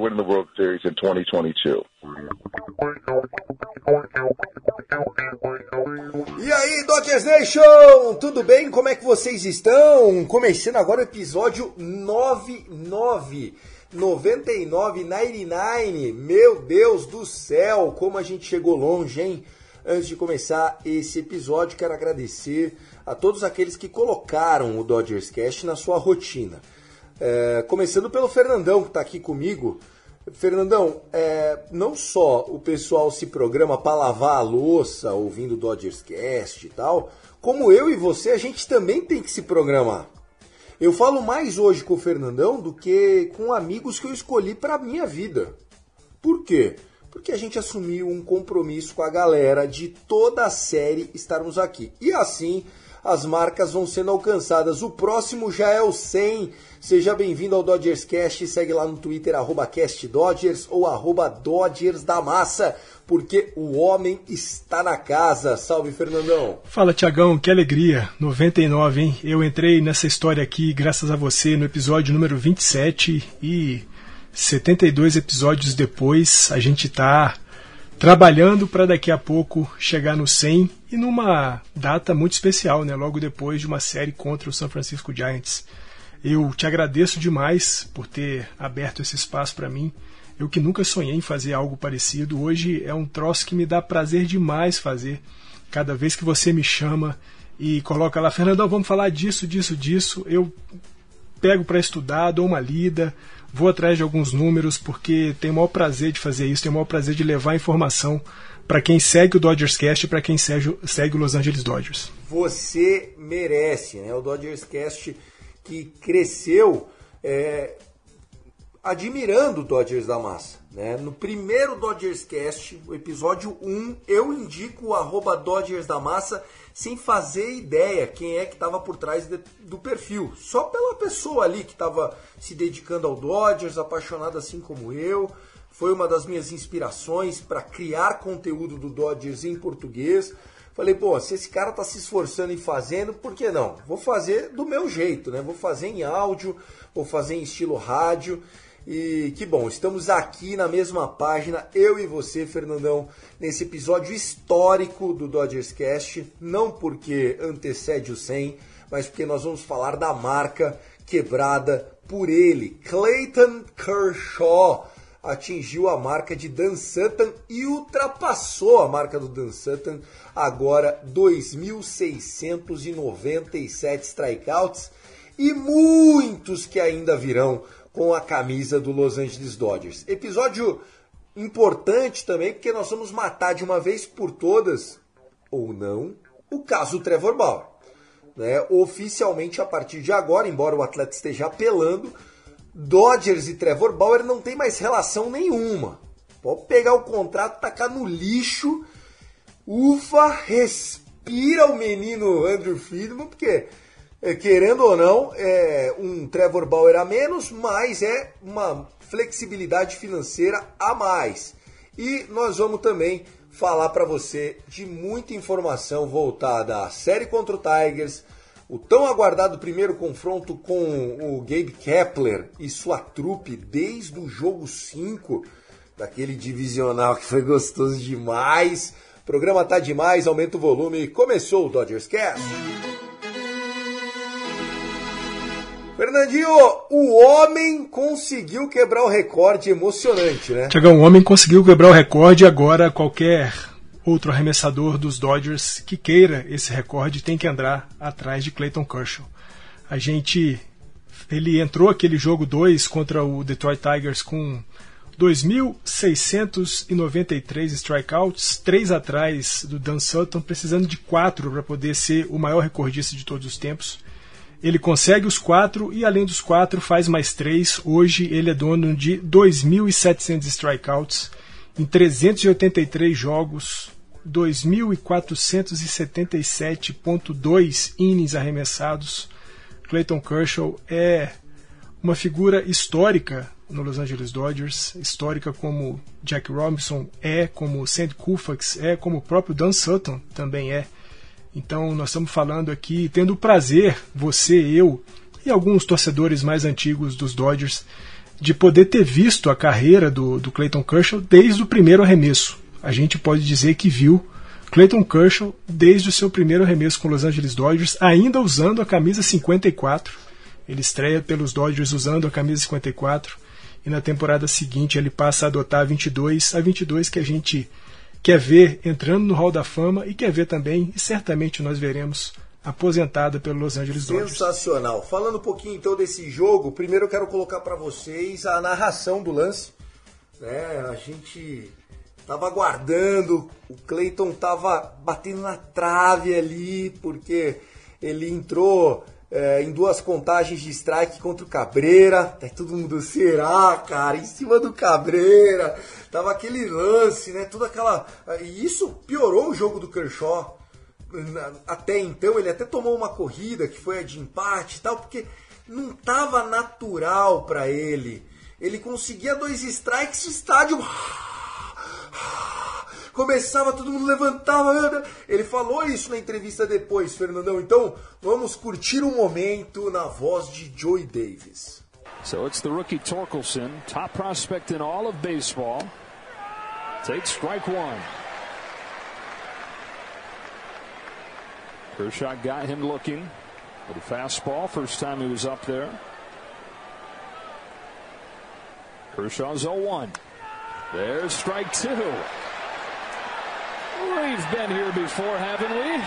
winning the World Series in 2022. E aí, Dodgers Nation, tudo bem? Como é que vocês estão? Começando agora o episódio 99. 99, 99. Meu Deus do céu, como a gente chegou longe, hein? Antes de começar esse episódio, quero agradecer a todos aqueles que colocaram o Dodgers Cast na sua rotina. É, começando pelo Fernandão, que está aqui comigo. Fernandão, é, não só o pessoal se programa para lavar a louça ouvindo Dodgers Cast e tal, como eu e você, a gente também tem que se programar. Eu falo mais hoje com o Fernandão do que com amigos que eu escolhi para minha vida. Por quê? Porque a gente assumiu um compromisso com a galera de toda a série estarmos aqui. E assim as marcas vão sendo alcançadas. O próximo já é o 100. Seja bem-vindo ao Dodgers Cast. Segue lá no Twitter, arroba CastDodgers ou arroba Dodgers da Massa, porque o homem está na casa. Salve, Fernandão. Fala, Tiagão, que alegria. 99, hein? Eu entrei nessa história aqui graças a você no episódio número 27 e 72 episódios depois a gente tá trabalhando para daqui a pouco chegar no 100 e numa data muito especial, né? Logo depois de uma série contra o San Francisco Giants. Eu te agradeço demais por ter aberto esse espaço para mim. Eu que nunca sonhei em fazer algo parecido, hoje é um troço que me dá prazer demais fazer. Cada vez que você me chama e coloca lá, Fernandão, vamos falar disso, disso, disso, eu pego para estudar, dou uma lida, vou atrás de alguns números, porque tenho o maior prazer de fazer isso, tenho o maior prazer de levar informação para quem segue o Dodgers Cast e para quem segue, o Los Angeles Dodgers. Você merece, né? O Dodgers Cast que cresceu é, admirando o Dodgers da Massa. Né? No primeiro Dodgers Cast, o episódio 1, eu indico o arroba Dodgers da Massa sem fazer ideia quem é que estava por trás de- do perfil. Só pela pessoa ali que estava se dedicando ao Dodgers, apaixonada assim como eu. Foi uma das minhas inspirações para criar conteúdo do Dodgers em português. Falei, pô, se esse cara tá se esforçando e fazendo, por que não? Vou fazer do meu jeito, né? Vou fazer em áudio, vou fazer em estilo rádio. E que bom, estamos aqui na mesma página, eu e você, Fernandão, nesse episódio histórico do Dodgers Cast. Não porque antecede o 100, mas porque nós vamos falar da marca quebrada por ele, Clayton Kershaw atingiu a marca de Dan Sutton e ultrapassou a marca do Dan Sutton, agora 2.697 strikeouts e muitos que ainda virão com a camisa do Los Angeles Dodgers. Episódio importante também, porque nós vamos matar de uma vez por todas, ou não, o caso Trevor Bauer. Né? Oficialmente, a partir de agora, embora o atleta esteja apelando, Dodgers e Trevor Bauer não tem mais relação nenhuma. Pode pegar o contrato, tacar no lixo. Ufa, respira o menino Andrew Friedman, porque, eh, querendo ou não, é um Trevor Bauer a menos, mas é uma flexibilidade financeira a mais. E nós vamos também falar para você de muita informação voltada à série contra o Tigers, o tão aguardado primeiro confronto com o Gabe Kepler e sua trupe desde o jogo 5 daquele divisional que foi gostoso demais programa tá demais, aumenta o volume. Começou o Dodgers Cast. Fernandinho, o homem conseguiu quebrar o recorde emocionante, né? Tiagão, o homem conseguiu quebrar o recorde agora qualquer outro arremessador dos Dodgers que queira esse recorde tem que andar atrás de Clayton Kershaw. A gente ele entrou aquele jogo 2 contra o Detroit Tigers com 2.693 strikeouts, três atrás do Dan Sutton, precisando de quatro para poder ser o maior recordista de todos os tempos. Ele consegue os quatro e, além dos quatro, faz mais três. Hoje ele é dono de 2.700 strikeouts em 383 jogos, 2.477.2 innings arremessados. Clayton Kershaw é uma figura histórica no Los Angeles Dodgers, histórica como Jack Robinson é, como Sandy Koufax é, como o próprio Dan Sutton também é. Então nós estamos falando aqui, tendo o prazer, você, eu e alguns torcedores mais antigos dos Dodgers, de poder ter visto a carreira do, do Clayton Kershaw desde o primeiro arremesso. A gente pode dizer que viu Clayton Kershaw desde o seu primeiro arremesso com Los Angeles Dodgers, ainda usando a camisa 54. Ele estreia pelos Dodgers usando a camisa 54 e na temporada seguinte ele passa a adotar a 22, a 22 que a gente quer ver entrando no Hall da Fama e quer ver também, e certamente nós veremos, aposentada pelo Los Angeles Dodgers. Sensacional. Falando um pouquinho então desse jogo, primeiro eu quero colocar para vocês a narração do lance. Né? A gente tava aguardando, o Clayton tava batendo na trave ali, porque ele entrou é, em duas contagens de strike contra o Cabreira. Tá todo mundo, será, cara? Em cima do Cabreira. Tava aquele lance, né? Toda aquela. E isso piorou o jogo do Kershaw. Até então, ele até tomou uma corrida que foi a de empate e tal, porque não tava natural para ele. Ele conseguia dois strikes, o estádio começava, todo mundo levantava. Ele falou isso na entrevista depois, Fernandão. Então, vamos curtir um momento na voz de Joey Davis. So it's the rookie Torkelson, top prospect in all of baseball. Takes strike one. Kershaw got him looking a fastball. First time he was up there. Kershaw's 0-1. There's strike two. We've been here before, haven't we?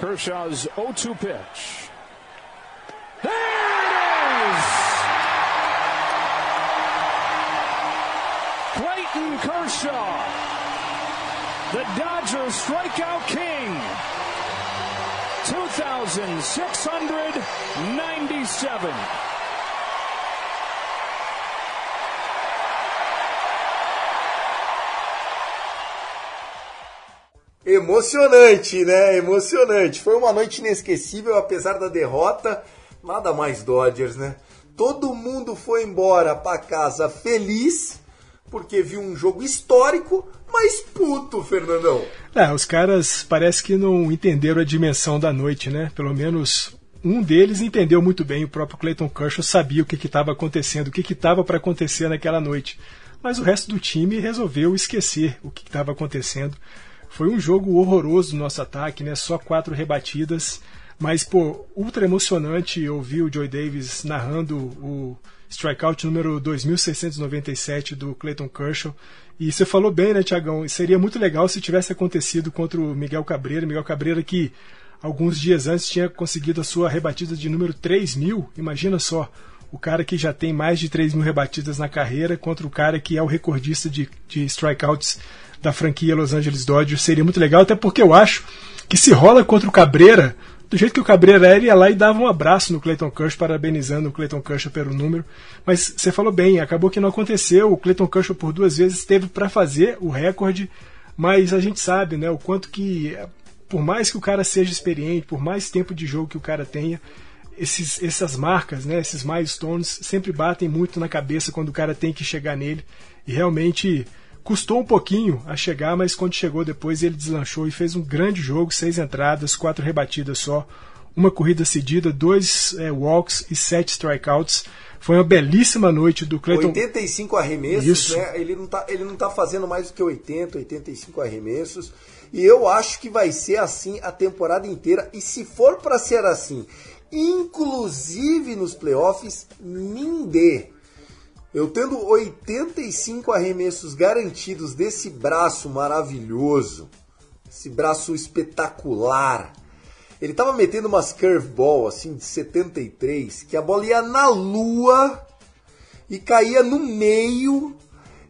Kershaw's 0-2 pitch. Kershaw, the Dodgers strikeout king. 2,697. Emocionante, né? Emocionante. Foi uma noite inesquecível, apesar da derrota. Nada mais Dodgers, né? Todo mundo foi embora para casa feliz, porque viu um jogo histórico, mas puto, Fernandão. É, os caras parece que não entenderam a dimensão da noite, né? Pelo menos um deles entendeu muito bem, o próprio Clayton Kershaw sabia o que estava acontecendo, o que estava para acontecer naquela noite. Mas o resto do time resolveu esquecer o que estava acontecendo. Foi um jogo horroroso do nosso ataque, né? Só quatro rebatidas. Mas, pô, ultra emocionante ouvir o Joy Davis narrando o strikeout número 2697 do Clayton Kershaw. E você falou bem, né, Tiagão? Seria muito legal se tivesse acontecido contra o Miguel Cabreira. Miguel Cabreira que alguns dias antes tinha conseguido a sua rebatida de número 3 mil. Imagina só, o cara que já tem mais de 3 mil rebatidas na carreira contra o cara que é o recordista de, de strikeouts da franquia Los Angeles Dodgers. Seria muito legal, até porque eu acho que se rola contra o Cabreira, do jeito que o Cabreira era, ele ia lá e dava um abraço no Clayton Kershaw, parabenizando o Clayton Kershaw pelo número. Mas você falou bem, acabou que não aconteceu. O Clayton Kershaw por duas vezes teve para fazer o recorde, mas a gente sabe, né, o quanto que por mais que o cara seja experiente, por mais tempo de jogo que o cara tenha, esses, essas marcas, né, esses milestones sempre batem muito na cabeça quando o cara tem que chegar nele. E realmente Custou um pouquinho a chegar, mas quando chegou depois ele deslanchou e fez um grande jogo, seis entradas, quatro rebatidas só. uma corrida cedida, dois é, walks e sete strikeouts. Foi uma belíssima noite do Clayton. 85 arremessos, Isso. né? Ele não, tá, ele não tá fazendo mais do que 80, 85 arremessos. E eu acho que vai ser assim a temporada inteira. E se for para ser assim, inclusive nos playoffs, Nindê. Eu tendo 85 arremessos garantidos desse braço maravilhoso, esse braço espetacular. Ele tava metendo umas curveball assim de 73, que a bola ia na lua e caía no meio.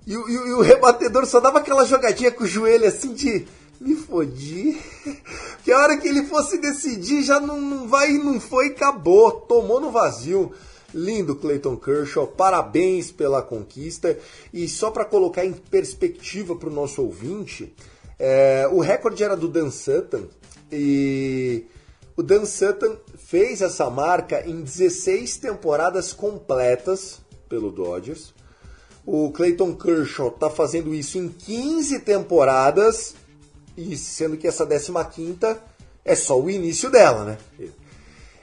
E, o- e e o rebatedor só dava aquela jogadinha com o joelho assim de me fodi. Que a hora que ele fosse decidir já não, não vai, não foi, acabou. Tomou no vazio. Lindo Clayton Kershaw, parabéns pela conquista. E só para colocar em perspectiva para o nosso ouvinte, é, o recorde era do Dan Sutton e o Dan Sutton fez essa marca em 16 temporadas completas pelo Dodgers. O Clayton Kershaw está fazendo isso em 15 temporadas, e sendo que essa 15 é só o início dela, né?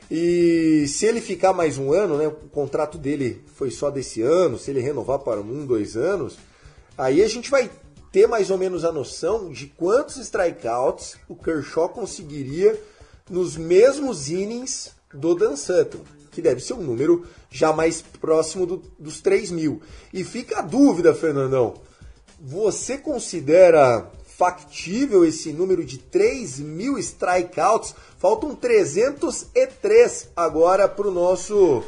E se ele ficar mais um ano, né? O contrato dele foi só desse ano, se ele renovar para um, dois anos, aí a gente vai ter mais ou menos a noção de quantos strikeouts o Kershaw conseguiria nos mesmos innings do Dan Sutton, que deve ser um número já mais próximo do- dos 3 mil. E fica a dúvida, Fernandão, você considera factível esse número de 3 mil strikeouts? Faltam 303 agora para o nosso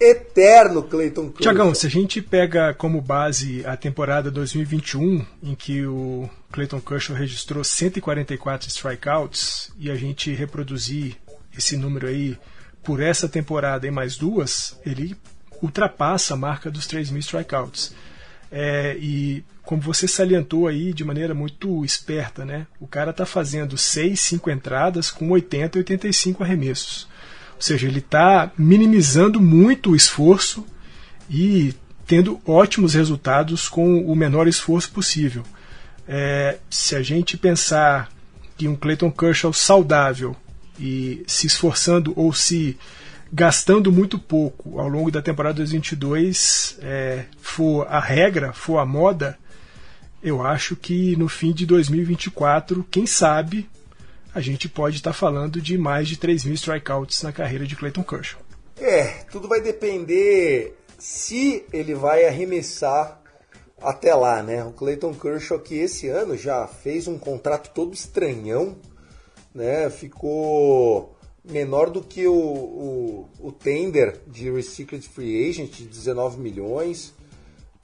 eterno Clayton Kershaw. Tiagão, se a gente pega como base a temporada 2021, em que o Clayton Kershaw registrou 144 strikeouts, e a gente reproduzir esse número aí por essa temporada em mais duas, ele ultrapassa a marca dos 3 mil strikeouts. É, e como você salientou aí de maneira muito esperta, né? O cara está fazendo 6, 5 entradas com 80, 85 arremessos. Ou seja, ele está minimizando muito o esforço e tendo ótimos resultados com o menor esforço possível. É, se a gente pensar que um Clayton Kershaw saudável e se esforçando ou se gastando muito pouco ao longo da temporada 2022 é, for a regra, for a moda, eu acho que no fim de 2024, quem sabe, a gente pode estar falando de mais de 3 mil strikeouts na carreira de Clayton Kershaw. É, tudo vai depender se ele vai arremessar até lá, né? O Clayton Kershaw que esse ano já fez um contrato todo estranhão, né? Ficou menor do que o, o, o tender de Restricted Free Agent de 19 milhões.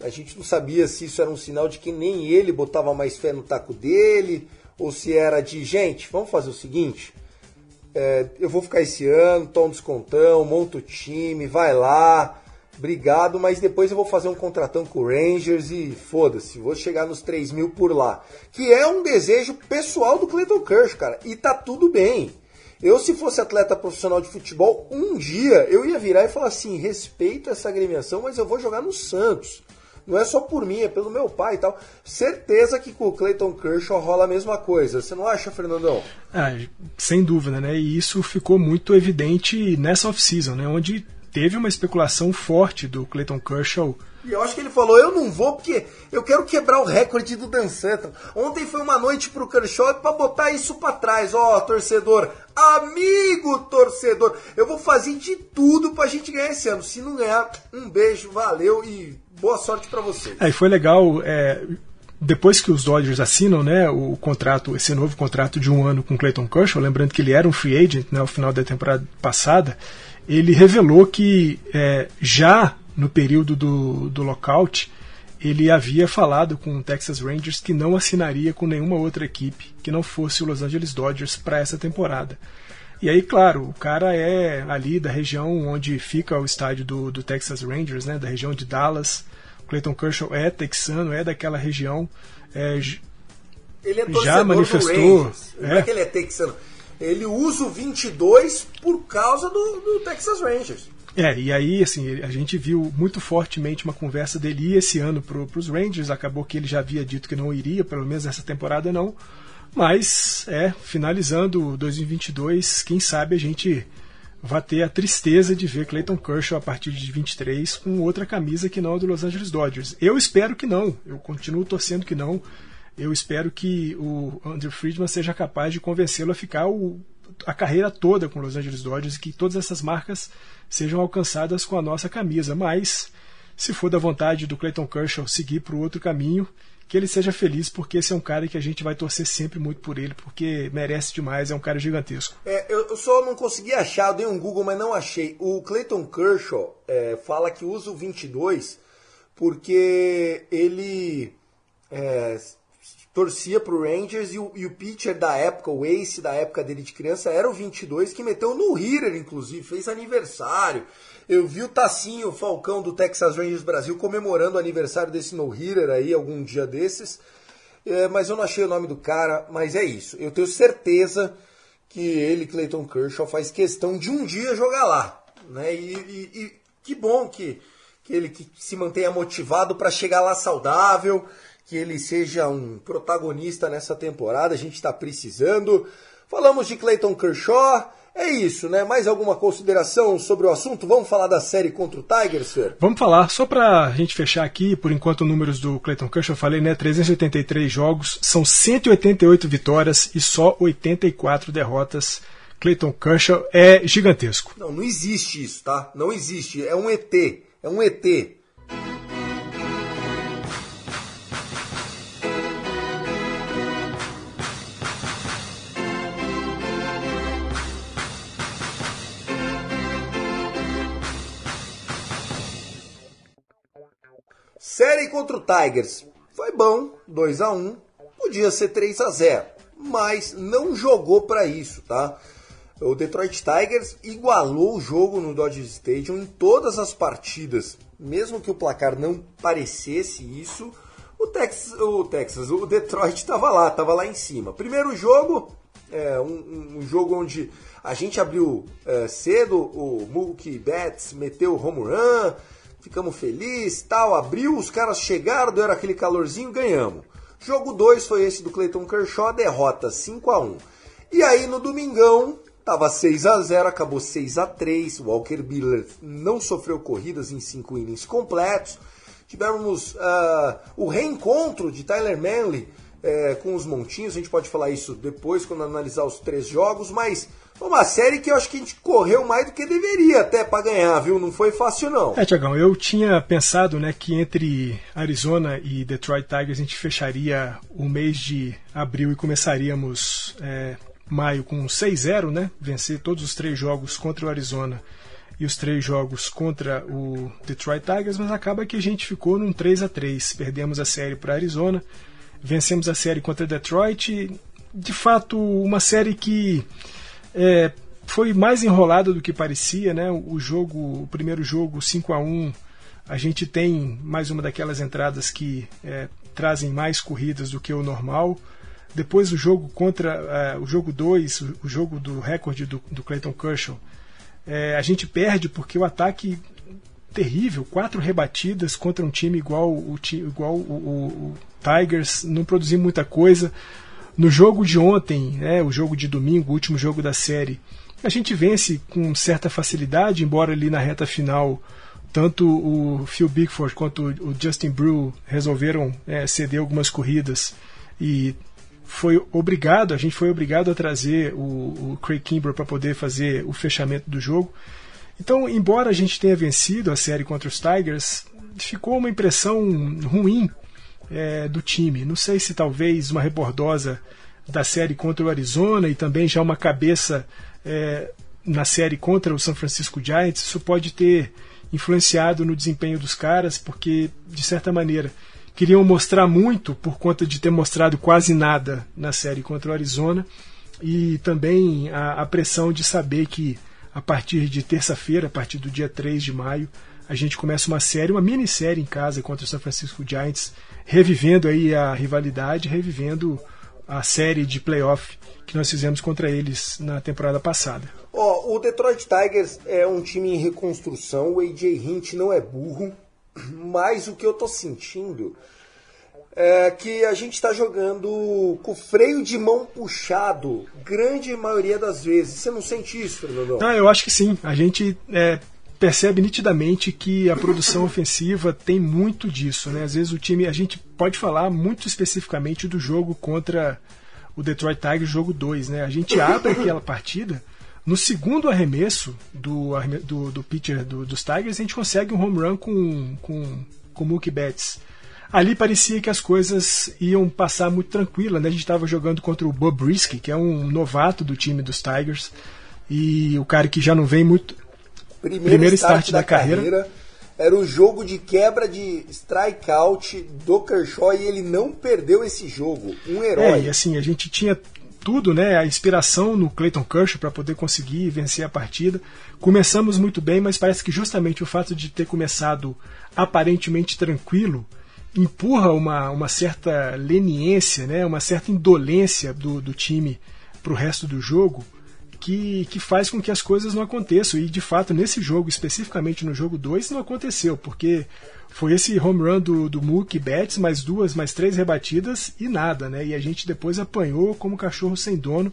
A gente não sabia se isso era um sinal de que nem ele botava mais fé no taco dele, ou se era de, gente, vamos fazer o seguinte, é, eu vou ficar esse ano, toma um descontão, monta o time, vai lá, obrigado, mas depois eu vou fazer um contratão com o Rangers e foda-se, vou chegar nos 3 mil por lá. Que é um desejo pessoal do Clayton Kershaw, cara, e tá tudo bem. Eu, se fosse atleta profissional de futebol, um dia eu ia virar e falar assim: respeito essa agremiação, mas eu vou jogar no Santos. Não é só por mim, é pelo meu pai e tal. Certeza que com o Clayton Kershaw rola a mesma coisa. Você não acha, Fernandão? Ah, sem dúvida, né? E isso ficou muito evidente nessa off-season, né? Onde teve uma especulação forte do Clayton Kershaw. E eu acho que ele falou, eu não vou porque eu quero quebrar o recorde do Dan Sutton. Ontem foi uma noite pro Kershaw para botar isso para trás. Ó, torcedor, amigo torcedor, eu vou fazer de tudo pra gente ganhar esse ano. Se não ganhar, um beijo, valeu e boa sorte para você. Aí foi legal, é, depois que os Dodgers assinam né, o contrato, esse novo contrato de um ano com Clayton Kershaw, lembrando que ele era um free agent né, ao final da temporada passada, ele revelou que é, já no período do, do lockout, ele havia falado com o Texas Rangers que não assinaria com nenhuma outra equipe que não fosse o Los Angeles Dodgers para essa temporada. E aí, claro, o cara é ali da região onde fica o estádio do, do Texas Rangers, né, da região de Dallas. O Clayton Kershaw é texano, é daquela região. É, ele é já manifestou. do Rangers. Não é que ele é texano. Ele usa o 22 por causa do, do Texas Rangers. É, e aí, assim, a gente viu muito fortemente uma conversa dele ir esse ano para os Rangers. Acabou que ele já havia dito que não iria, pelo menos nessa temporada não. Mas, é, finalizando 2022, quem sabe a gente vai ter a tristeza de ver Clayton Kershaw a partir de 23 com outra camisa que não a do Los Angeles Dodgers. Eu espero que não, eu continuo torcendo que não. Eu espero que o Andrew Friedman seja capaz de convencê-lo a ficar o, a carreira toda com Los Angeles Dodgers e que todas essas marcas sejam alcançadas com a nossa camisa. Mas, se for da vontade do Clayton Kershaw seguir para o outro caminho, que ele seja feliz, porque esse é um cara que a gente vai torcer sempre muito por ele, porque merece demais, é um cara gigantesco. É, eu só não consegui achar, eu dei um Google, mas não achei. O Clayton Kershaw é, fala que usa o 22 porque ele é, torcia pro Rangers e o, e o pitcher da época, o ace da época dele de criança, era o 22, que meteu no hitter, inclusive, fez aniversário. Eu vi o Tacinho, o Falcão do Texas Rangers Brasil, comemorando o aniversário desse no-hitter aí, algum dia desses. É, mas eu não achei o nome do cara, mas é isso. Eu tenho certeza que ele, Clayton Kershaw, faz questão de um dia jogar lá. Né? E, e, e que bom que, que ele que se mantenha motivado para chegar lá saudável, que ele seja um protagonista nessa temporada. A gente está precisando. Falamos de Clayton Kershaw. É isso, né? Mais alguma consideração sobre o assunto? Vamos falar da série contra o Tigers, Fer? Vamos falar. Só para a gente fechar aqui, por enquanto, números do Clayton Kershaw, eu falei, né? 383 jogos, são 188 vitórias e só 84 derrotas. Clayton Kershaw é gigantesco. Não, não existe isso, tá? Não existe. É um ET. É um ET. Série contra o Tigers. Foi bom, 2 a 1 podia ser 3 a 0 mas não jogou para isso, tá? O Detroit Tigers igualou o jogo no Dodger Stadium em todas as partidas, mesmo que o placar não parecesse isso. O Texas, o, Texas, o Detroit estava lá, estava lá em cima. Primeiro jogo, é, um, um, jogo onde a gente abriu é, cedo, o Mookie Betts meteu o home run, ficamos felizes, tal, abriu, os caras chegaram, deu aquele calorzinho, ganhamos. Jogo 2 foi esse do Clayton Kershaw, derrota 5 a 1. E aí no domingão, tava 6 a 0, acabou 6 a 3. Walker Buehler não sofreu corridas em 5 innings completos. Tivemos uh, o reencontro de Tyler Manley é, com os montinhos, a gente pode falar isso depois quando analisar os três jogos, mas foi uma série que eu acho que a gente correu mais do que deveria até para ganhar, viu? Não foi fácil não. É, Tiagão, eu tinha pensado né, que entre Arizona e Detroit Tigers a gente fecharia o mês de abril e começaríamos é, maio com 6-0, né? Vencer todos os três jogos contra o Arizona e os três jogos contra o Detroit Tigers, mas acaba que a gente ficou num 3 a 3 Perdemos a série para Arizona vencemos a série contra Detroit. De fato, uma série que é, foi mais enrolada do que parecia, né? O jogo, o primeiro jogo 5 a 1 a gente tem mais uma daquelas entradas que é, trazem mais corridas do que o normal. Depois o jogo contra uh, o jogo 2, o, o, jogo do recorde do, do Clayton Kershaw, é, a gente perde porque o ataque terrível, quatro rebatidas contra um time igual o, igual o, o, o Tigers, não produziu muita coisa. No jogo de ontem, né, o jogo de domingo, o último jogo da série, a gente vence com certa facilidade, embora ali na reta final tanto o Phil Bigford quanto o Justin Brew resolveram é, ceder algumas corridas e foi obrigado, a gente foi obrigado a trazer o, o Craig Kimber para poder fazer o fechamento do jogo. Então, embora a gente tenha vencido a série contra os Tigers, ficou uma impressão ruim é, do time. Não sei se talvez uma rebordosa da série contra o Arizona e também já uma cabeça é, na série contra o San Francisco Giants, isso pode ter influenciado no desempenho dos caras, porque, de certa maneira, queriam mostrar muito por conta de ter mostrado quase nada na série contra o Arizona e também a, a pressão de saber que a partir de terça-feira, a partir do dia 3 de maio, a gente começa uma série, uma minissérie em casa contra o San Francisco Giants, revivendo aí a rivalidade, revivendo a série de playoff que nós fizemos contra eles na temporada passada. Oh, o Detroit Tigers é um time em reconstrução, o AJ Hint não é burro, mas o que eu tô sentindo é que a gente está jogando com o freio de mão puxado, grande maioria das vezes. Você não sente isso, Fernando? Ah, eu acho que sim. A gente é, percebe nitidamente que a produção ofensiva tem muito disso, né? Às vezes o time, a gente pode falar muito especificamente do jogo contra o Detroit Tigers, jogo 2, né? A gente abre aquela partida no segundo arremesso do, do, do pitcher do, dos Tigers, a gente consegue um home run com, com, com Mookie Betts ali parecia que as coisas iam passar muito tranquila, né? A gente estava jogando contra o Bob Brisky, que é um novato do time dos Tigers, e o cara que já não vem muito. Primeiro, Primeiro start, start da, da carreira. carreira. Era o jogo de quebra de strikeout do Kershaw e ele não perdeu esse jogo. Um herói. É, e assim, a gente tinha tudo, né? A inspiração no Clayton Kershaw para poder conseguir vencer a partida. Começamos muito bem, mas parece que justamente o fato de ter começado aparentemente tranquilo empurra uma, uma certa leniência, né, uma certa indolência do, do time para o resto do jogo, que, que faz com que as coisas não aconteçam. E de fato, nesse jogo, especificamente no jogo 2, não aconteceu, porque foi esse home run do, do Mookie Betts, mais duas, mais três rebatidas e nada, né? E a gente depois apanhou como cachorro sem dono,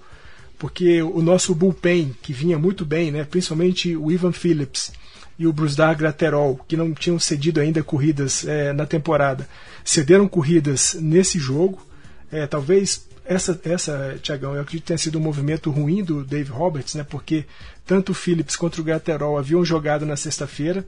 porque o nosso bullpen, que vinha muito bem, né? principalmente o Ivan Phillips, e o Brusdar Graterol, que não tinham cedido ainda corridas é, na temporada, cederam corridas nesse jogo. É, talvez essa, essa Tiagão, eu acredito que tenha sido um movimento ruim do Dave Roberts, né, porque tanto o Phillips quanto o Graterol haviam jogado na sexta-feira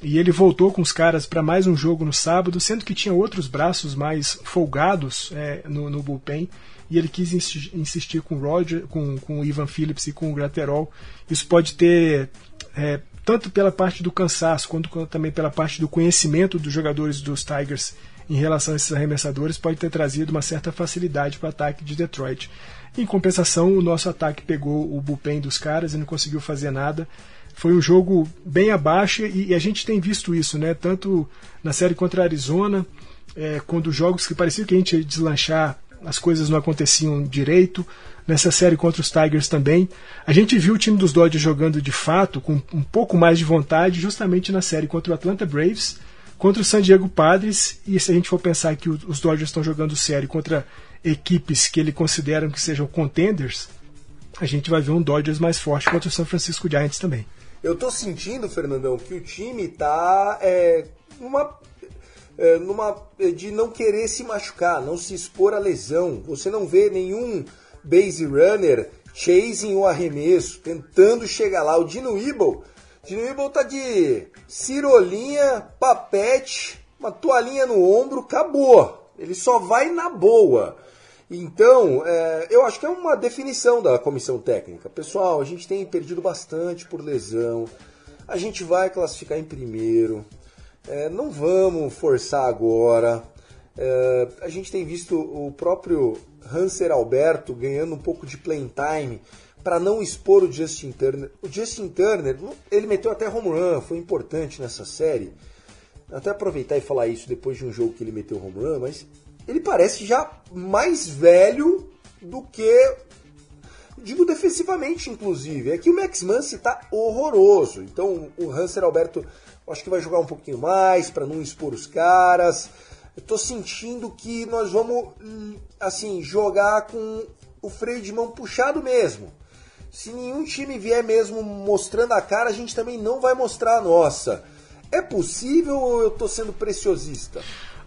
e ele voltou com os caras para mais um jogo no sábado, sendo que tinha outros braços mais folgados é, no, no bullpen e ele quis insistir com o Roger, com, com o Ivan Phillips e com o Graterol. Isso pode ter é, tanto pela parte do cansaço quanto, também pela parte do conhecimento dos jogadores dos Tigers em relação a esses arremessadores, pode ter trazido uma certa facilidade para o ataque de Detroit. Em compensação, o nosso ataque pegou o bullpen dos caras e não conseguiu fazer nada. Foi um jogo bem abaixo e, e a gente tem visto isso, né? Tanto na série contra a Arizona, é, quando jogos que parecia que a gente ia deslanchar, as coisas não aconteciam direito nessa série contra os Tigers também. A gente viu o time dos Dodgers jogando de fato, com um pouco mais de vontade, justamente na série contra o Atlanta Braves, contra o San Diego Padres. E se a gente for pensar que os Dodgers estão jogando série contra equipes que ele consideram que sejam contenders, a gente vai ver um Dodgers mais forte contra o San Francisco Giants também. Eu tô sentindo, Fernandão, que o time tá é, numa, é, numa de não querer se machucar, não se expor à lesão. Você não vê nenhum base runner, chasing o arremesso, tentando chegar lá. O Dino Weeble, Dino tá de cirolinha, papete, uma toalhinha no ombro, acabou. Ele só vai na boa. Então, é, eu acho que é uma definição da comissão técnica. Pessoal, a gente tem perdido bastante por lesão. A gente vai classificar em primeiro. É, não vamos forçar agora. É, a gente tem visto o próprio Hanser Alberto ganhando um pouco de playing time para não expor o Justin Turner. O Justin Turner, ele meteu até home run, foi importante nessa série. Até aproveitar e falar isso depois de um jogo que ele meteu home run, mas ele parece já mais velho do que digo defensivamente, inclusive. É que o Max Muncy está horroroso. Então o Hanser Alberto acho que vai jogar um pouquinho mais para não expor os caras eu tô sentindo que nós vamos assim jogar com o freio de mão puxado mesmo. Se nenhum time vier mesmo mostrando a cara, a gente também não vai mostrar a nossa. É possível ou eu tô sendo preciosista?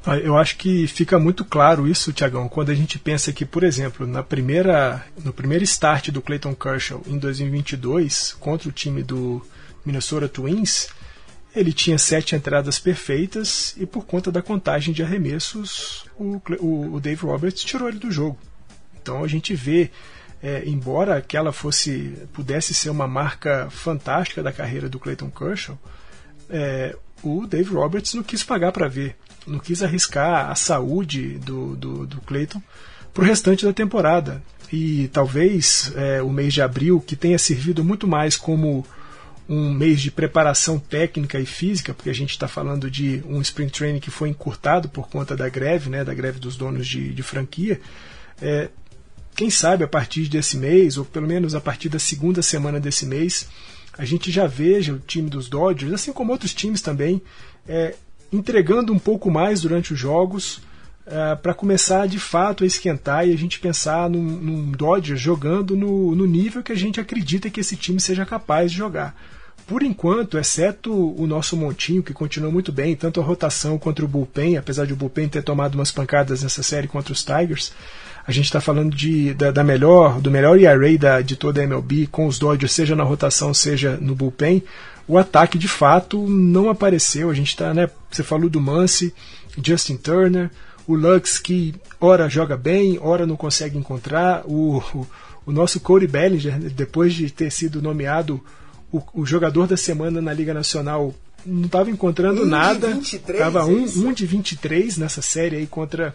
Ah, eu acho que fica muito claro isso, Tiagão, quando a gente pensa que, por exemplo, na primeira, no primeiro start do Clayton Kershaw em 2022 contra o time do Minnesota Twins, ele tinha sete entradas perfeitas e por conta da contagem de arremessos, o, o, o Dave Roberts tirou ele do jogo. Então a gente vê, é, embora aquela fosse pudesse ser uma marca fantástica da carreira do Clayton Kershaw, é, o Dave Roberts não quis pagar para ver, não quis arriscar a saúde do, do, do Clayton para o restante da temporada. E talvez é, o mês de abril, que tenha servido muito mais como um mês de preparação técnica e física, porque a gente está falando de um spring training que foi encurtado por conta da greve, né, da greve dos donos de, de franquia. É, quem sabe a partir desse mês, ou pelo menos a partir da segunda semana desse mês, a gente já veja o time dos Dodgers, assim como outros times também, é, entregando um pouco mais durante os jogos, uh, para começar de fato a esquentar e a gente pensar num, num Dodgers jogando no, no nível que a gente acredita que esse time seja capaz de jogar. Por enquanto, exceto o nosso montinho, que continua muito bem, tanto a rotação contra o bullpen, apesar de o bullpen ter tomado umas pancadas nessa série contra os Tigers, a gente está falando de, da, da, melhor, do melhor ERA da, de toda a MLB, com os Dodgers, seja na rotação, seja no bullpen. O ataque, de fato, não apareceu. A gente está, né? Você falou do Mance, Justin Turner, o Lux, que ora joga bem, ora não consegue encontrar. O, o, o nosso Corey Bellinger, depois de ter sido nomeado o, o jogador da semana na Liga Nacional não estava encontrando um nada. Estava um, é um de 23 nessa série aí contra.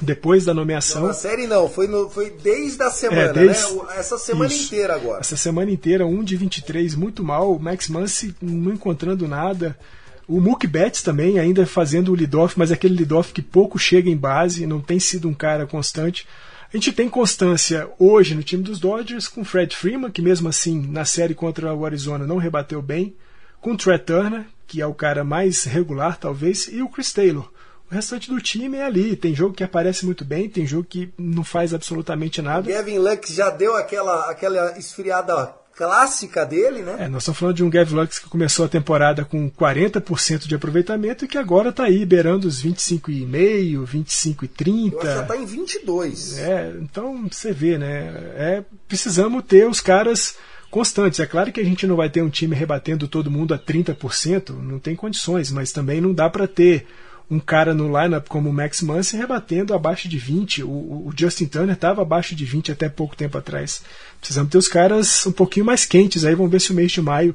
Depois da nomeação. Não, na série não, foi, no, foi desde a semana, é, desde, né? Essa semana isso, inteira agora. Essa semana inteira, um de 23, muito mal. O Max Muncy não encontrando nada. O Mookie Betts também, ainda fazendo o lead-off, mas aquele lead-off que pouco chega em base, não tem sido um cara constante. A gente tem constância hoje no time dos Dodgers com Fred Freeman, que mesmo assim na série contra o Arizona não rebateu bem, com Trey Turner, que é o cara mais regular talvez, e o Chris Taylor. O restante do time é ali. Tem jogo que aparece muito bem, tem jogo que não faz absolutamente nada. O Gavin Lux já deu aquela, aquela esfriada clássica dele, né? É, nós estamos falando de um Gavin Lux que começou a temporada com 40% de aproveitamento e que agora está aí beirando os 25,5, 25,30. Eu acho que já está em 22. É, então você vê, né? É, precisamos ter os caras constantes. É claro que a gente não vai ter um time rebatendo todo mundo a 30%, não tem condições, mas também não dá para ter um cara no lineup como o Max Muncy rebatendo abaixo de 20. O, o Justin Turner estava abaixo de 20 até pouco tempo atrás. Precisamos ter os caras um pouquinho mais quentes aí. Vamos ver se o mês de maio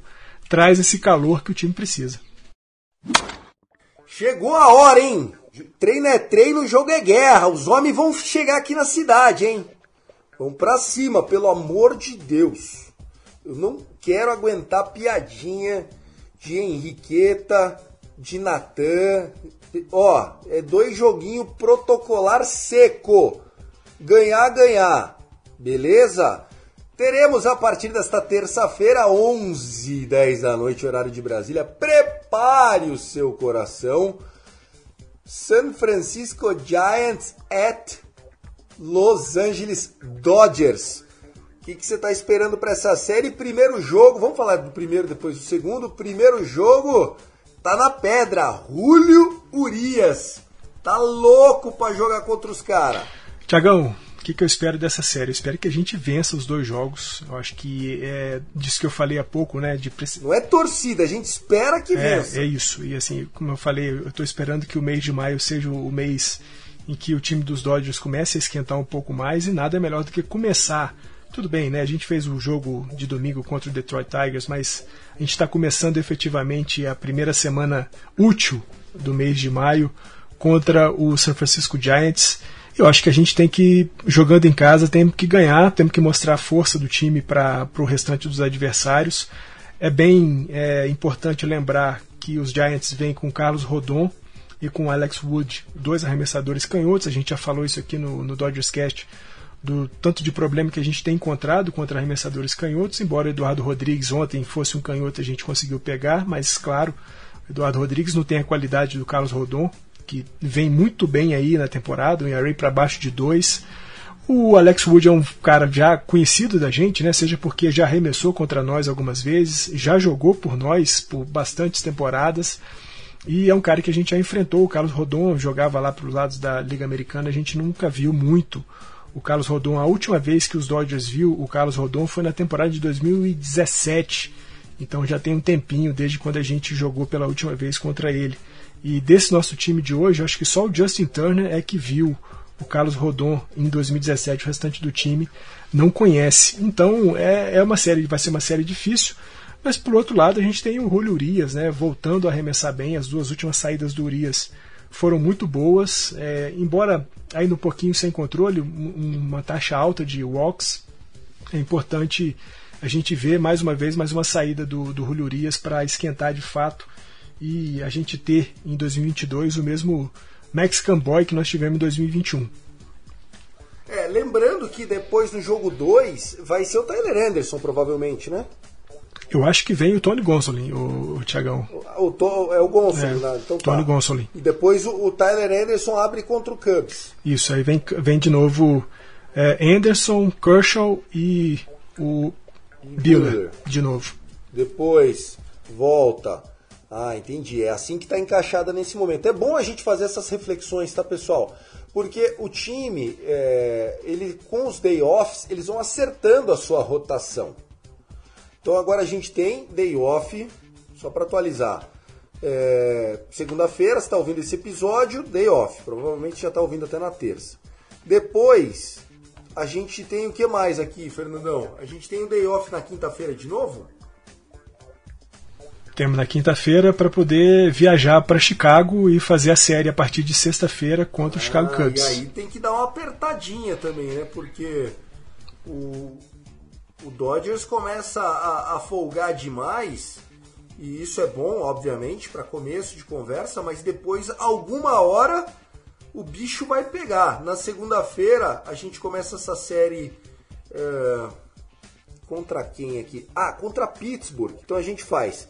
traz esse calor que o time precisa. Chegou a hora, hein? Treino é treino, jogo é guerra. Os homens vão chegar aqui na cidade, hein? Vamos pra cima, pelo amor de Deus. Eu não quero aguentar piadinha de Henriqueta, de Natan, Ó, é dois joguinhos protocolar seco. Ganhar, ganhar. Beleza? Teremos a partir desta terça-feira, 11 h 10 da noite, horário de Brasília. Prepare o seu coração. San Francisco Giants at Los Angeles Dodgers. O que, que você está esperando para essa série? Primeiro jogo, vamos falar do primeiro, depois do segundo. Primeiro jogo tá na pedra. Julio Urias. Tá louco pra jogar contra os caras. Tiagão, o que, que, eu espero dessa série? Eu espero que a gente vença os dois jogos. Eu acho que é disso que eu falei há pouco, né? De Não é torcida, a gente espera que é, vença. É isso. E assim, como eu falei, eu estou esperando que o mês de maio seja o mês em que o time dos Dodgers comece a esquentar um pouco mais e nada é melhor do que começar. Tudo bem, né? A gente fez o jogo de domingo contra o Detroit Tigers, mas a gente está começando efetivamente a primeira semana útil do mês de maio contra o San Francisco Giants. Eu acho que a gente tem que, jogando em casa, tem que ganhar, temos que mostrar a força do time para o restante dos adversários. É bem é, importante lembrar que os Giants vêm com Carlos Rodon e com Alex Wood, dois arremessadores canhotos. A gente já falou isso aqui no, no Dodgers Cast do tanto de problema que a gente tem encontrado contra arremessadores canhotos, embora Eduardo Rodrigues ontem fosse um canhoto a gente conseguiu pegar, mas claro, Eduardo Rodrigues não tem a qualidade do Carlos Rodon, que vem muito bem aí na temporada, um ERA para baixo de 2. O Alex Wood é um cara já conhecido da gente, né? Seja porque já arremessou contra nós algumas vezes, já jogou por nós por bastantes temporadas. E é um cara que a gente já enfrentou. O Carlos Rodon jogava lá para os lados da Liga Americana, a gente nunca viu muito o Carlos Rodon. A última vez que os Dodgers viu o Carlos Rodon foi na temporada de 2017. Então já tem um tempinho desde quando a gente jogou pela última vez contra ele. E desse nosso time de hoje, acho que só o Justin Turner é que viu o Carlos Rodon em 2017. O restante do time não conhece. Então é, é uma série, vai ser uma série difícil. Mas por outro lado, a gente tem o Julio Urias, né, voltando a arremessar bem. As duas últimas saídas do Urias foram muito boas, é, embora ainda um pouquinho sem controle, uma taxa alta de walks. É importante a gente ver mais uma vez mais uma saída do, do Julio Urias para esquentar de fato e a gente ter em 2022 o mesmo Max Camboy que nós tivemos em 2021. É, lembrando que depois do jogo 2 vai ser o Tyler Anderson, provavelmente, né? Eu acho que vem o Tony Gonsolin, o, o Thiagão. O, to, é o Gonsolin, É, né? Então tá. Tony Gonsolin. E depois o, o Tyler Anderson abre contra o Cubs. Isso, aí vem, vem de novo é, Anderson, Kershaw e o Buehler Buehler. de novo. Depois volta. Ah, entendi. É assim que está encaixada nesse momento. É bom a gente fazer essas reflexões, tá, pessoal? Porque o time, é, ele com os day offs, eles vão acertando a sua rotação. Então agora a gente tem day off, só para atualizar. É, Segunda-feira, está ouvindo esse episódio, day off. Provavelmente já está ouvindo até na terça. Depois, a gente tem o que mais aqui, Fernandão? A gente tem o day off na quinta-feira de novo? Temos na quinta-feira para poder viajar para Chicago e fazer a série a partir de sexta-feira contra o Chicago Ah, Cubs. E aí tem que dar uma apertadinha também, né? Porque o, o Dodgers começa a, a folgar demais. E isso é bom, obviamente, para começo de conversa, mas depois, alguma hora, o bicho vai pegar. Na segunda-feira, a gente começa essa série. é, contra quem aqui? Ah, contra Pittsburgh. Então a gente faz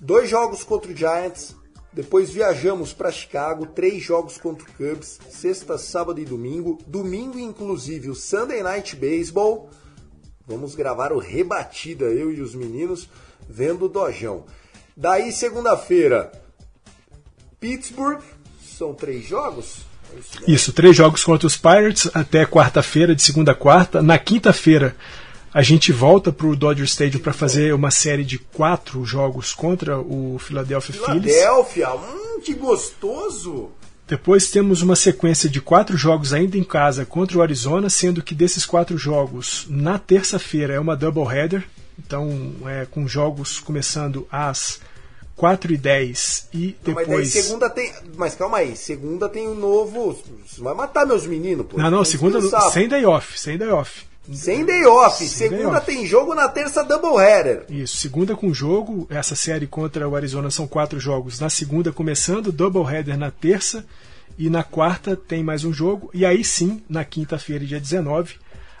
dois jogos contra o Giants, depois viajamos para Chicago, três jogos contra o Cubs, sexta, sábado e domingo. Domingo, inclusive, o Sunday Night Baseball. Vamos gravar o Rebatida, eu e os meninos, vendo o Dojão. Daí, segunda-feira, Pittsburgh. São três jogos? É isso três jogos contra os Pirates até quarta-feira, de segunda a quarta. Na quinta-feira, a gente volta para o Dodger Stadium para fazer uma série de quatro jogos contra o Philadelphia Phillies. Filadélfia, hum, que gostoso! Depois temos uma sequência de quatro jogos ainda em casa contra o Arizona, sendo que desses quatro jogos, na terça-feira é uma doubleheader. Então, é, com jogos começando às 4 e 10 e Mas daí depois. segunda tem. Mas calma aí, segunda tem um novo. Você vai matar meus meninos, pô. Não, não, segunda sem day off, sem day off. Sem day off. Sem segunda day off. tem jogo na terça doubleheader. Isso, segunda com jogo, essa série contra o Arizona são quatro jogos. Na segunda começando, doubleheader na terça e na quarta tem mais um jogo. E aí sim, na quinta-feira, dia 19,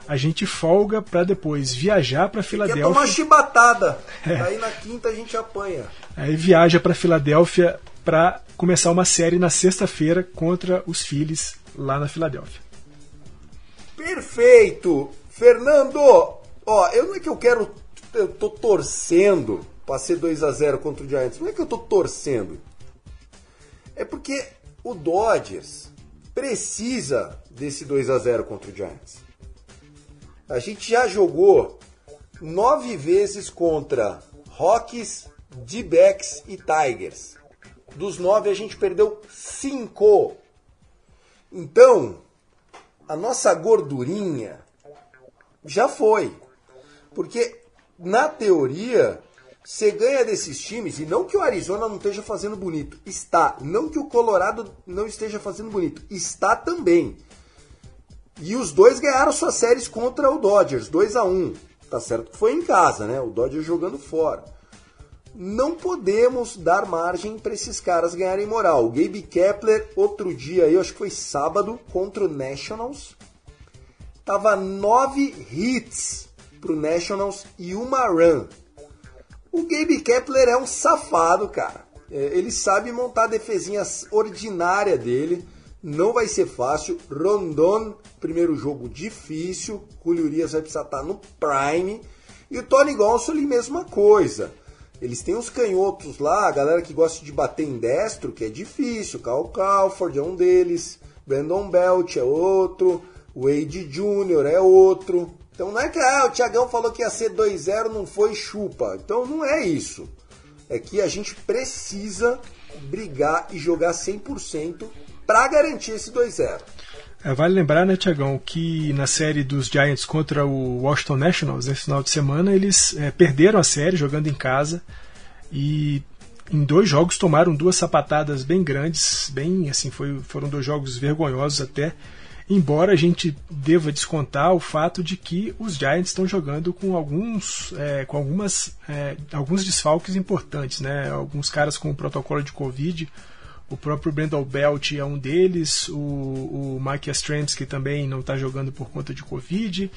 a gente folga para depois viajar para Quer tomar Filadélfia. chibatada. É. Aí na quinta a gente apanha. Aí viaja para Filadélfia para começar uma série na sexta-feira contra os Phillies lá na Filadélfia. Perfeito! Fernando, ó, eu não é que eu quero. Eu tô torcendo pra ser 2 a 0 contra o Giants. Não é que eu tô torcendo. É porque o Dodgers precisa desse 2 a 0 contra o Giants. A gente já jogou nove vezes contra Rockies, D-backs e Tigers. Dos nove a gente perdeu cinco. Então, a nossa gordurinha já foi. Porque, na teoria, você ganha desses times, e não que o Arizona não esteja fazendo bonito, está. Não que o Colorado não esteja fazendo bonito, está também. E os dois ganharam suas séries contra o Dodgers, 2 a 1 Tá certo que foi em casa, né? O Dodgers jogando fora. Não podemos dar margem para esses caras ganharem moral. O Gabe Kepler, outro dia, eu acho que foi sábado, contra o Nationals, tava nove hits pro Nationals e uma run. O Gabe Kepler é um safado, cara. É, Ele sabe montar a defesinha ordinária dele. Não vai ser fácil. Rondon, primeiro jogo difícil. Julio Urias vai precisar estar no prime. E o Tony Gonsolin, mesma coisa. Eles têm os canhotos lá, a galera que gosta de bater em destro, que é difícil. Cal Calford é um deles. Brandon Belt é outro. Wade Jr. é outro. Então não é que ah, o Thiagão falou que ia ser 2-0, não foi chupa. Então não é isso. É que a gente precisa brigar e jogar 100% para garantir esse 2-0. É, vale lembrar, né, Tiagão, que na série dos Giants contra o Washington Nationals, nesse final de semana, eles é, perderam a série jogando em casa e em dois jogos tomaram duas sapatadas bem grandes, bem assim, foi, foram dois jogos vergonhosos até. Embora a gente deva descontar o fato de que os Giants estão jogando com alguns, é, com algumas, é, alguns desfalques importantes, né? Alguns caras com protocolo de Covid, o próprio Brandon Belt é um deles, o, o Mike Yastrzemski também não está jogando por conta de Covid.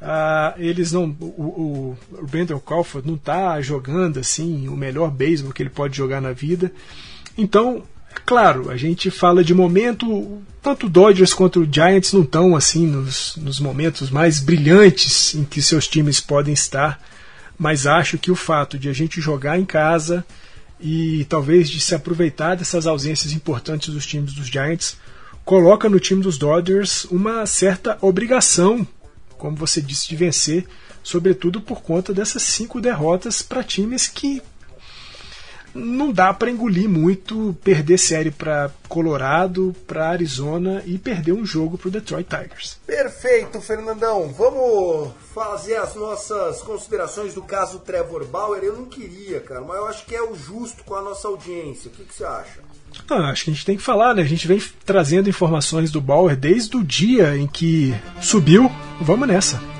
Ah, eles não. O, o, o Crawford não está jogando assim o melhor beisebol que ele pode jogar na vida. Então, claro, a gente fala de momento. Tanto o Dodgers quanto o Giants não estão assim nos, nos momentos mais brilhantes em que seus times podem estar. Mas acho que o fato de a gente jogar em casa e talvez de se aproveitar dessas ausências importantes dos times dos Giants coloca no time dos Dodgers uma certa obrigação como você disse, de vencer, sobretudo por conta dessas cinco derrotas para times que não dá para engolir muito, perder série para Colorado, para Arizona e perder um jogo para o Detroit Tigers. Perfeito, Fernandão. Vamos fazer as nossas considerações do caso Trevor Bauer. Eu não queria, cara, mas eu acho que é o justo com a nossa audiência. O que, que você acha? Ah, acho que a gente tem que falar, né? A gente vem trazendo informações do Bauer desde o dia em que subiu. Vamos nessa.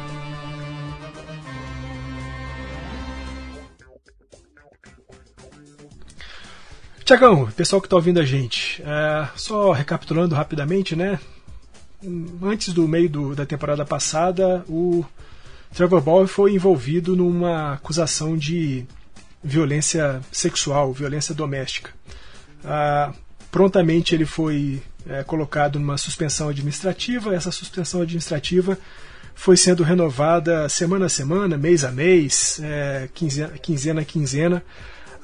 Tiagão, pessoal que está ouvindo a gente, é, só recapitulando rapidamente, né? Antes do meio do, da temporada passada, o Trevor Bauer foi envolvido numa acusação de violência sexual, violência doméstica. Ah, prontamente ele foi é, colocado numa suspensão administrativa. Essa suspensão administrativa foi sendo renovada semana a semana, mês a mês, é, quinzena, quinzena a quinzena,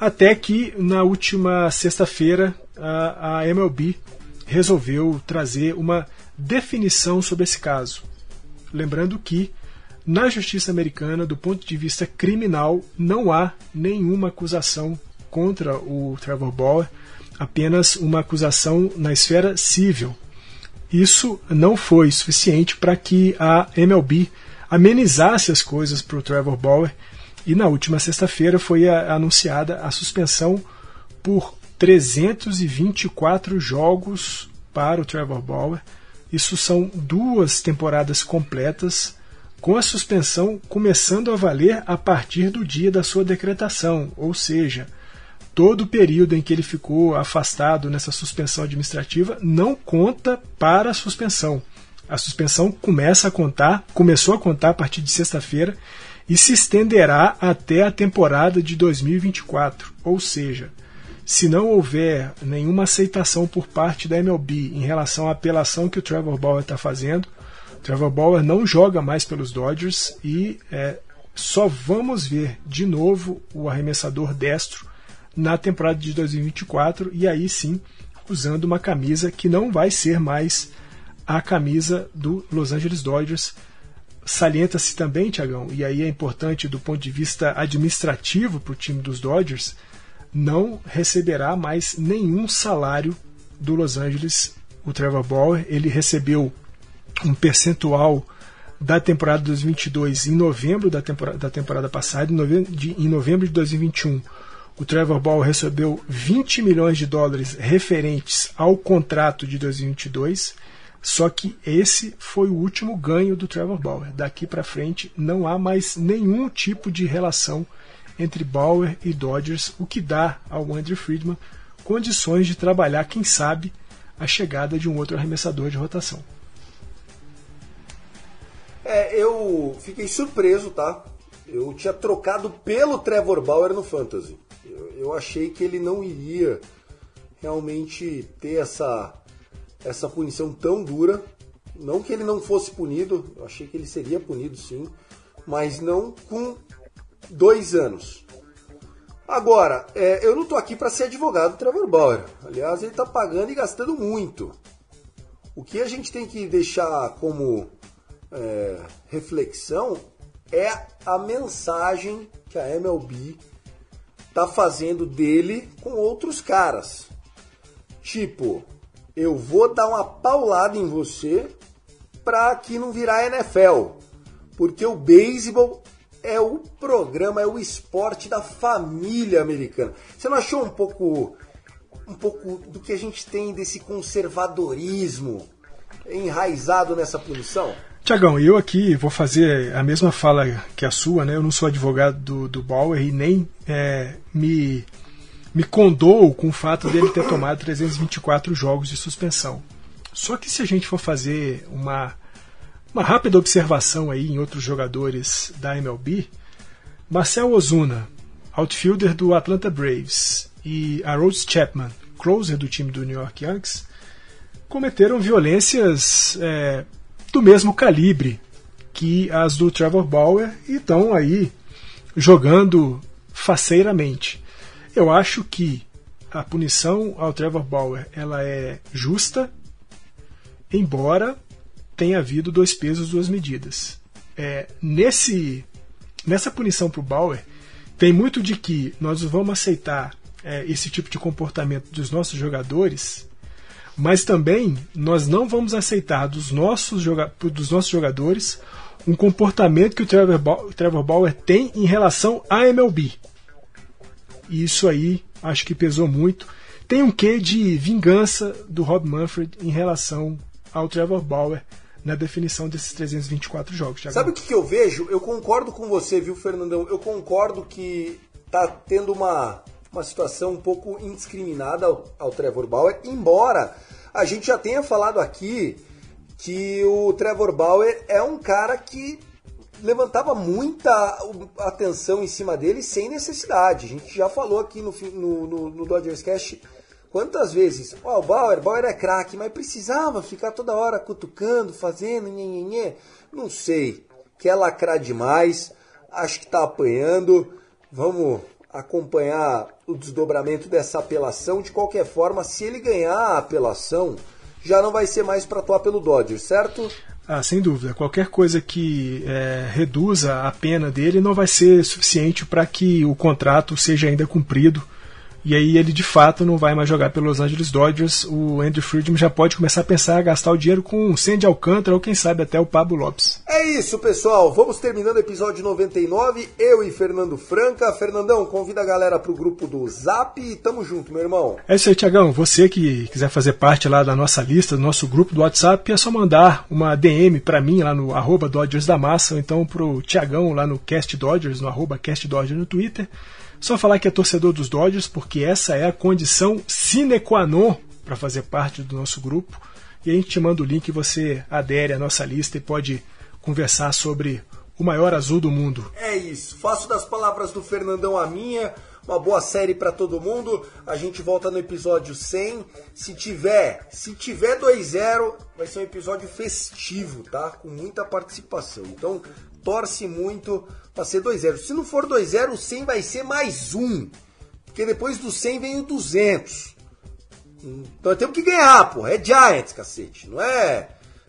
até que na última sexta-feira a, MLB resolveu trazer uma definição sobre esse caso. Lembrando que na justiça americana, do ponto de vista criminal, não há nenhuma acusação contra o Trevor Bauer apenas uma acusação na esfera civil. Isso não foi suficiente para que a MLB amenizasse as coisas para o Trevor Bauer e na última sexta-feira foi anunciada a suspensão por 324 jogos para o Trevor Bauer. Isso são duas temporadas completas, com a suspensão começando a valer a partir do dia da sua decretação, ou seja, todo o período em que ele ficou afastado nessa suspensão administrativa não conta para a suspensão. A suspensão começa a contar, começou a contar a partir de sexta-feira e se estenderá até a temporada de 2024. Ou seja, se não houver nenhuma aceitação por parte da MLB em relação à apelação que o Trevor Bauer está fazendo, Trevor Bauer não joga mais pelos Dodgers e é, só vamos ver de novo o arremessador destro na temporada de 2024 e aí sim usando uma camisa que não vai ser mais a camisa do Los Angeles Dodgers. Salienta-se também, Tiagão, e aí é importante do ponto de vista administrativo para o time dos Dodgers, não receberá mais nenhum salário do Los Angeles. O Trevor Bauer ele recebeu um percentual da temporada 2022 em novembro da temporada, da temporada passada, em novembro de, em novembro de 2021 o Trevor Bauer recebeu 20 milhões de dólares referentes ao contrato de 2022, só que esse foi o último ganho do Trevor Bauer. Daqui para frente não há mais nenhum tipo de relação entre Bauer e Dodgers, o que dá ao Andrew Friedman condições de trabalhar, quem sabe, a chegada de um outro arremessador de rotação. É, eu fiquei surpreso, tá? Eu tinha trocado pelo Trevor Bauer no Fantasy. Eu, eu achei que ele não iria realmente ter essa, essa punição tão dura. Não que ele não fosse punido, eu achei que ele seria punido sim, mas não com dois anos. Agora, é, eu não estou aqui para ser advogado do Trevor Bauer. Aliás, ele está pagando e gastando muito. O que a gente tem que deixar como é, reflexão é a mensagem que a MLB tá fazendo dele com outros caras. Tipo, eu vou dar uma paulada em você pra aqui não virar NFL. Porque o beisebol é o programa, é o esporte da família americana. Você não achou um pouco um pouco do que a gente tem desse conservadorismo enraizado nessa punição? Tiagão, eu aqui vou fazer a mesma fala que a sua, né? Eu não sou advogado do, do Bauer e nem é, me, me condoo com o fato dele ter tomado 324 jogos de suspensão. Só que se a gente for fazer uma Uma rápida observação aí em outros jogadores da MLB. Marcel Ozuna, outfielder do Atlanta Braves, e Rose Chapman, closer do time do New York Yankees, cometeram violências é, do mesmo calibre que as do Trevor Bauer e estão aí jogando faceiramente. Eu acho que a punição ao Trevor Bauer ela é justa, embora tenha havido dois pesos, duas medidas. É, nesse, nessa punição para o Bauer, tem muito de que nós vamos aceitar é, esse tipo de comportamento dos nossos jogadores, mas também nós não vamos aceitar dos nossos, joga dos nossos jogadores um comportamento que o Trevor, Bauer, Trevor Bauer tem em relação à MLB. E isso aí acho que pesou muito. Tem um quê de vingança do Rob Manfred em relação ao Trevor Bauer na definição desses 324 jogos. Thiago. Sabe o que, eu vejo? Eu concordo com você, viu, Fernandão? Eu concordo que tá tendo uma, uma situação um pouco indiscriminada ao, ao Trevor Bauer, embora a gente já tenha falado aqui que o Trevor Bauer é um cara que levantava muita atenção em cima dele sem necessidade. A gente já falou aqui no, no, no, no Dodgers Cast quantas vezes. Ó, oh, o Bauer, Bauer é craque, mas precisava ficar toda hora cutucando, fazendo, nhenhenhê. Não sei. Quer lacrar demais. Acho que tá apanhando. Vamos acompanhar o desdobramento dessa apelação. De qualquer forma, se ele ganhar a apelação, já não vai ser mais para atuar pelo Dodgers, certo? Ah, sem dúvida. Qualquer coisa que é, reduza a pena dele não vai ser suficiente para que o contrato seja ainda cumprido e aí ele de fato não vai mais jogar pelo Los Angeles Dodgers. O Andrew Friedman já pode começar a pensar a gastar o dinheiro com o Sandy Alcântara ou quem sabe até o Pablo Lopes. É isso, pessoal. Vamos terminando o episódio 99. Eu e Fernando Franca. Fernandão, convida a galera pro grupo do Zap e tamo junto, meu irmão. É isso aí, Tiagão. Você que quiser fazer parte lá da nossa lista, do nosso grupo do WhatsApp, é só mandar uma DM para mim lá no arroba Dodgers da Massa ou então pro Tiagão lá no Cast Dodgers, no arroba Cast Dodgers no Twitter. Só falar que é torcedor dos Dodgers, porque essa é a condição sine qua non para fazer parte do nosso grupo. E a gente te manda o link e você adere à nossa lista e pode conversar sobre o maior azul do mundo. É isso. Faço das palavras do Fernandão a minha. Uma boa série para todo mundo. A gente volta no episódio 100. Se tiver, se tiver 2-0, vai ser um episódio festivo, tá? Com muita participação. Então, torce muito para ser 2-0. Se não for 2-0, o 100 vai ser mais um. Porque depois do 100 vem o 200. Então temos que ganhar, pô. É Giants, cacete. Não é,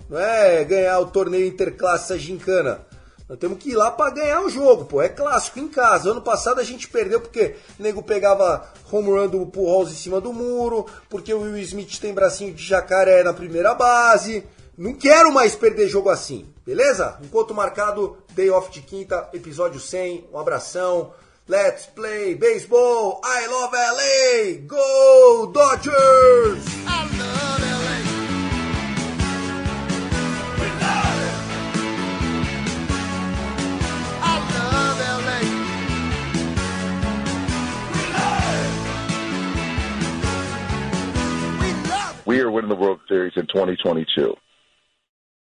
não é ganhar o torneio interclasse gincana. Nós temos que ir lá para ganhar o jogo, pô. É clássico em casa. Ano passado a gente perdeu porque o nego pegava home run do Pujols em cima do muro, porque o Will Smith tem bracinho de jacaré na primeira base. Não quero mais perder jogo assim, beleza? Enquanto marcado, Day Off de quinta, episódio 100. Um abração. Let's play baseball. I love LA. Go Dodgers! I love LA. We love it. I love LA. We love it. We are winning the World Series in 2022.